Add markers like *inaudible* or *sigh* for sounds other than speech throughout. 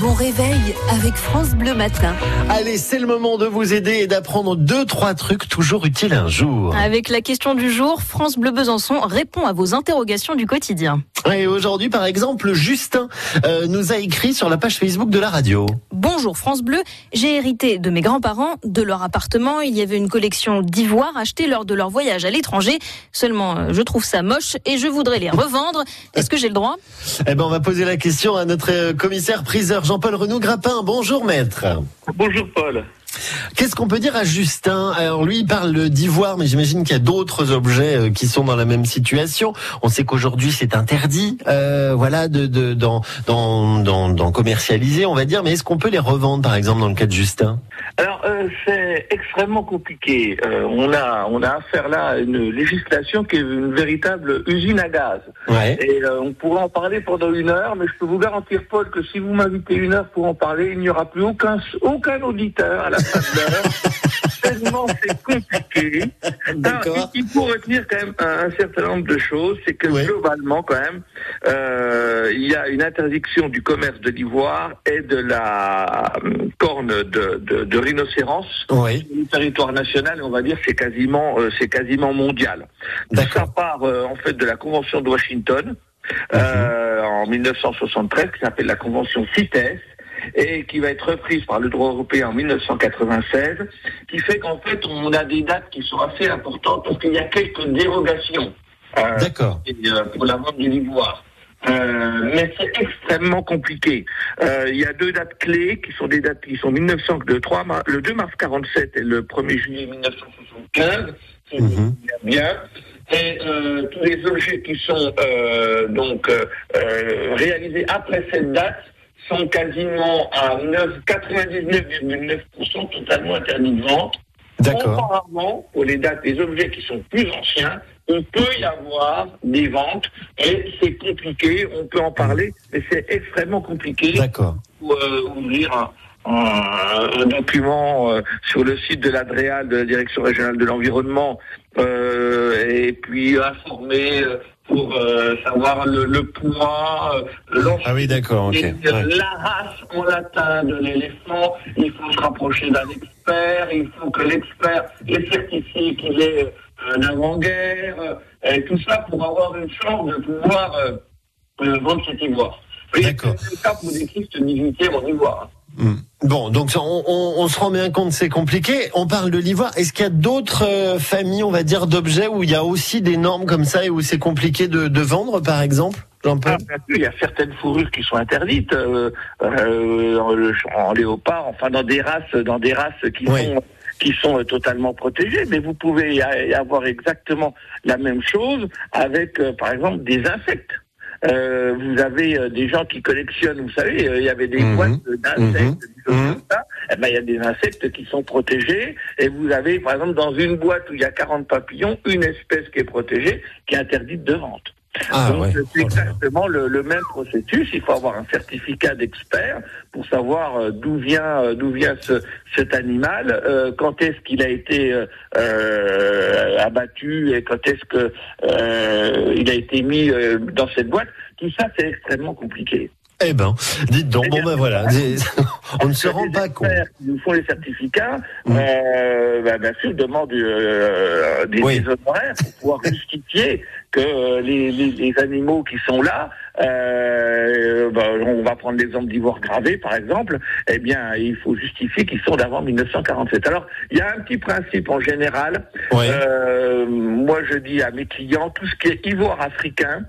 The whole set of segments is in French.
bon réveil avec France Bleu Matin. Allez, c'est le moment de vous aider et d'apprendre deux, trois trucs toujours utiles un jour. Avec la question du jour, France Bleu Besançon répond à vos interrogations du quotidien. Et aujourd'hui, par exemple, Justin euh, nous a écrit sur la page Facebook de la radio. Bonjour France Bleu, j'ai hérité de mes grands-parents, de leur appartement. Il y avait une collection d'ivoires achetés lors de leur voyage à l'étranger. Seulement, euh, je trouve ça moche et je voudrais les revendre. Est-ce que j'ai le droit? Eh ben, on va poser la question à notre euh, commissaire priseur Jean-Paul Renaud Grappin. Bonjour maître. Bonjour Paul. Qu'est-ce qu'on peut dire à Justin? Alors lui, il parle d'ivoire, mais j'imagine qu'il y a d'autres objets euh, qui sont dans la même situation. On sait qu'aujourd'hui c'est interdit, euh, voilà, de de- d'en d'en- d'en- d'en commercialiser, on va dire. Mais est-ce qu'on peut les revendre, par exemple, dans le cas de Justin? Alors euh, c'est extrêmement compliqué. Euh, on a on a affaire là à une législation qui est une véritable usine à gaz. Ouais. Et on pourrait en parler pendant une heure, mais je peux vous garantir Paul que si vous m'invitez une heure pour en parler, il n'y aura plus aucun aucun auditeur à la de. *laughs* Tellement c'est compliqué. Alors, il faut retenir quand même un, un certain nombre de choses, c'est que Ouais. globalement quand même, euh, il y a une interdiction du commerce de l'ivoire et de la euh, corne de, de, de rhinocéros Oui. sur le territoire national, et on va dire c'est quasiment euh, c'est quasiment mondial. Ça part euh, en fait de la Convention de Washington euh, en 1973 qui s'appelle la Convention CITES et qui va être reprise par le droit européen en 1996, qui fait qu'en fait on a des dates qui sont assez importantes parce qu'il y a quelques dérogations euh, D'accord. euh, pour la vente de l'ivoire. Euh, mais c'est extrêmement compliqué. Euh, Il y a deux dates clés qui sont des dates qui sont 1900, le, 3 mars, le 2 mars 47 et le 1er juillet 1975. C'est Mhm. bien. Et euh, tous les objets qui sont donc réalisés après cette date sont quasiment à 9 99,9% totalement interdits de vente. D'accord. Auparavant, pour les dates des objets qui sont plus anciens, il peut y avoir des ventes et c'est compliqué, on peut en parler, mais c'est extrêmement compliqué D'accord. pour euh, ouvrir un, un- un document euh, sur le site de l'ADREAL, de la Direction régionale de l'environnement, euh, et puis informer pour euh, savoir le, le poids, euh, Ah oui, d'accord. Ouais. La race en latin de l'éléphant, il faut se rapprocher d'un expert, il faut que l'expert ait certifié qu'il est euh, d'avant-guerre, euh, et tout ça pour avoir une chance de pouvoir euh, vendre cet ivoire. D'accord. C'est cas pour des tristes dignitaires en ivoire. Hmm. Bon, donc on, on- on se rend bien compte, c'est compliqué. On parle de l'ivoire. Est-ce qu'il y a d'autres euh, familles, on va dire, d'objets où il y a aussi des normes comme ça et où c'est compliqué de, de vendre, par exemple, Jean-Paul Ah, il y a certaines fourrures qui sont interdites euh, euh, en, le- en léopard, enfin dans des races, dans des races qui Oui. sont qui sont totalement protégées. Mais vous pouvez y avoir exactement la même chose avec, par exemple, des insectes. Euh, vous avez euh, des gens qui collectionnent, vous savez, euh, il y avait des Mhm. boîtes d'insectes, des choses Mhm. comme ça. Eh ben, il y a des insectes qui sont protégés. Et vous avez, par exemple, dans une boîte où il y a 40 papillons, une espèce qui est protégée, qui est interdite de vente. Ah Donc ouais. c'est Oh exactement le, le même processus. Il faut avoir un certificat d'expert pour savoir euh, d'où vient euh, d'où vient ce, cet animal, euh, quand est-ce qu'il a été euh, abattu et quand est-ce que euh, il a été mis dans cette boîte. Tout ça c'est extrêmement compliqué. Eh ben, dites donc, Eh bon ben voilà, *laughs* on ne se rend pas compte. experts qui nous font les certificats, Mm. euh, bah, bien sûr, demandent euh, des, Oui. des honoraires pour pouvoir justifier que euh, les, les, les animaux qui sont là, euh, bah, on va prendre l'exemple d'ivoire gravé par exemple, eh bien, il faut justifier qu'ils sont d'avant 1947. Alors, il y a un petit principe en général. Euh, moi, je dis à mes clients, tout ce qui est ivoire africain,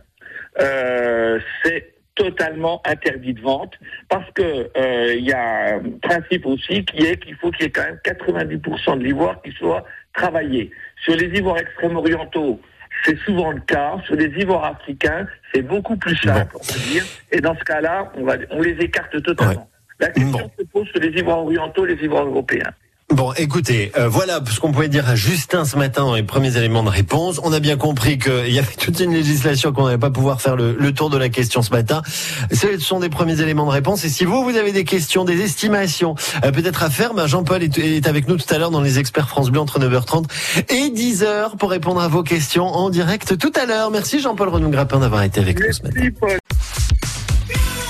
euh, c'est totalement interdit de vente parce que euh, il y a un principe aussi qui est qu'il faut qu'il y ait quand même 90% de l'ivoire qui soit travaillé. Sur les ivoires extrême-orientaux, c'est souvent le cas. Sur les ivoires africains, c'est beaucoup plus simple, on peut dire. Et dans ce cas-là, on, va, on les écarte totalement. La question Bon. se pose sur les ivoires orientaux, les ivoires européens. Bon, écoutez, euh, voilà ce qu'on pouvait dire à Justin ce matin dans les premiers éléments de réponse. On a bien compris qu'il y avait toute une législation qu'on n'allait pas pouvoir faire le, tour de la question ce matin. Ce sont des premiers éléments de réponse. Et si vous, vous avez des questions, des estimations, euh, peut-être à faire, ben Jean-Paul est, avec nous tout à l'heure dans les experts France Bleu entre 9h30 et 10h pour répondre à vos questions en direct tout à l'heure. Merci Jean-Paul Renou Grappin d'avoir été avec nous ce matin.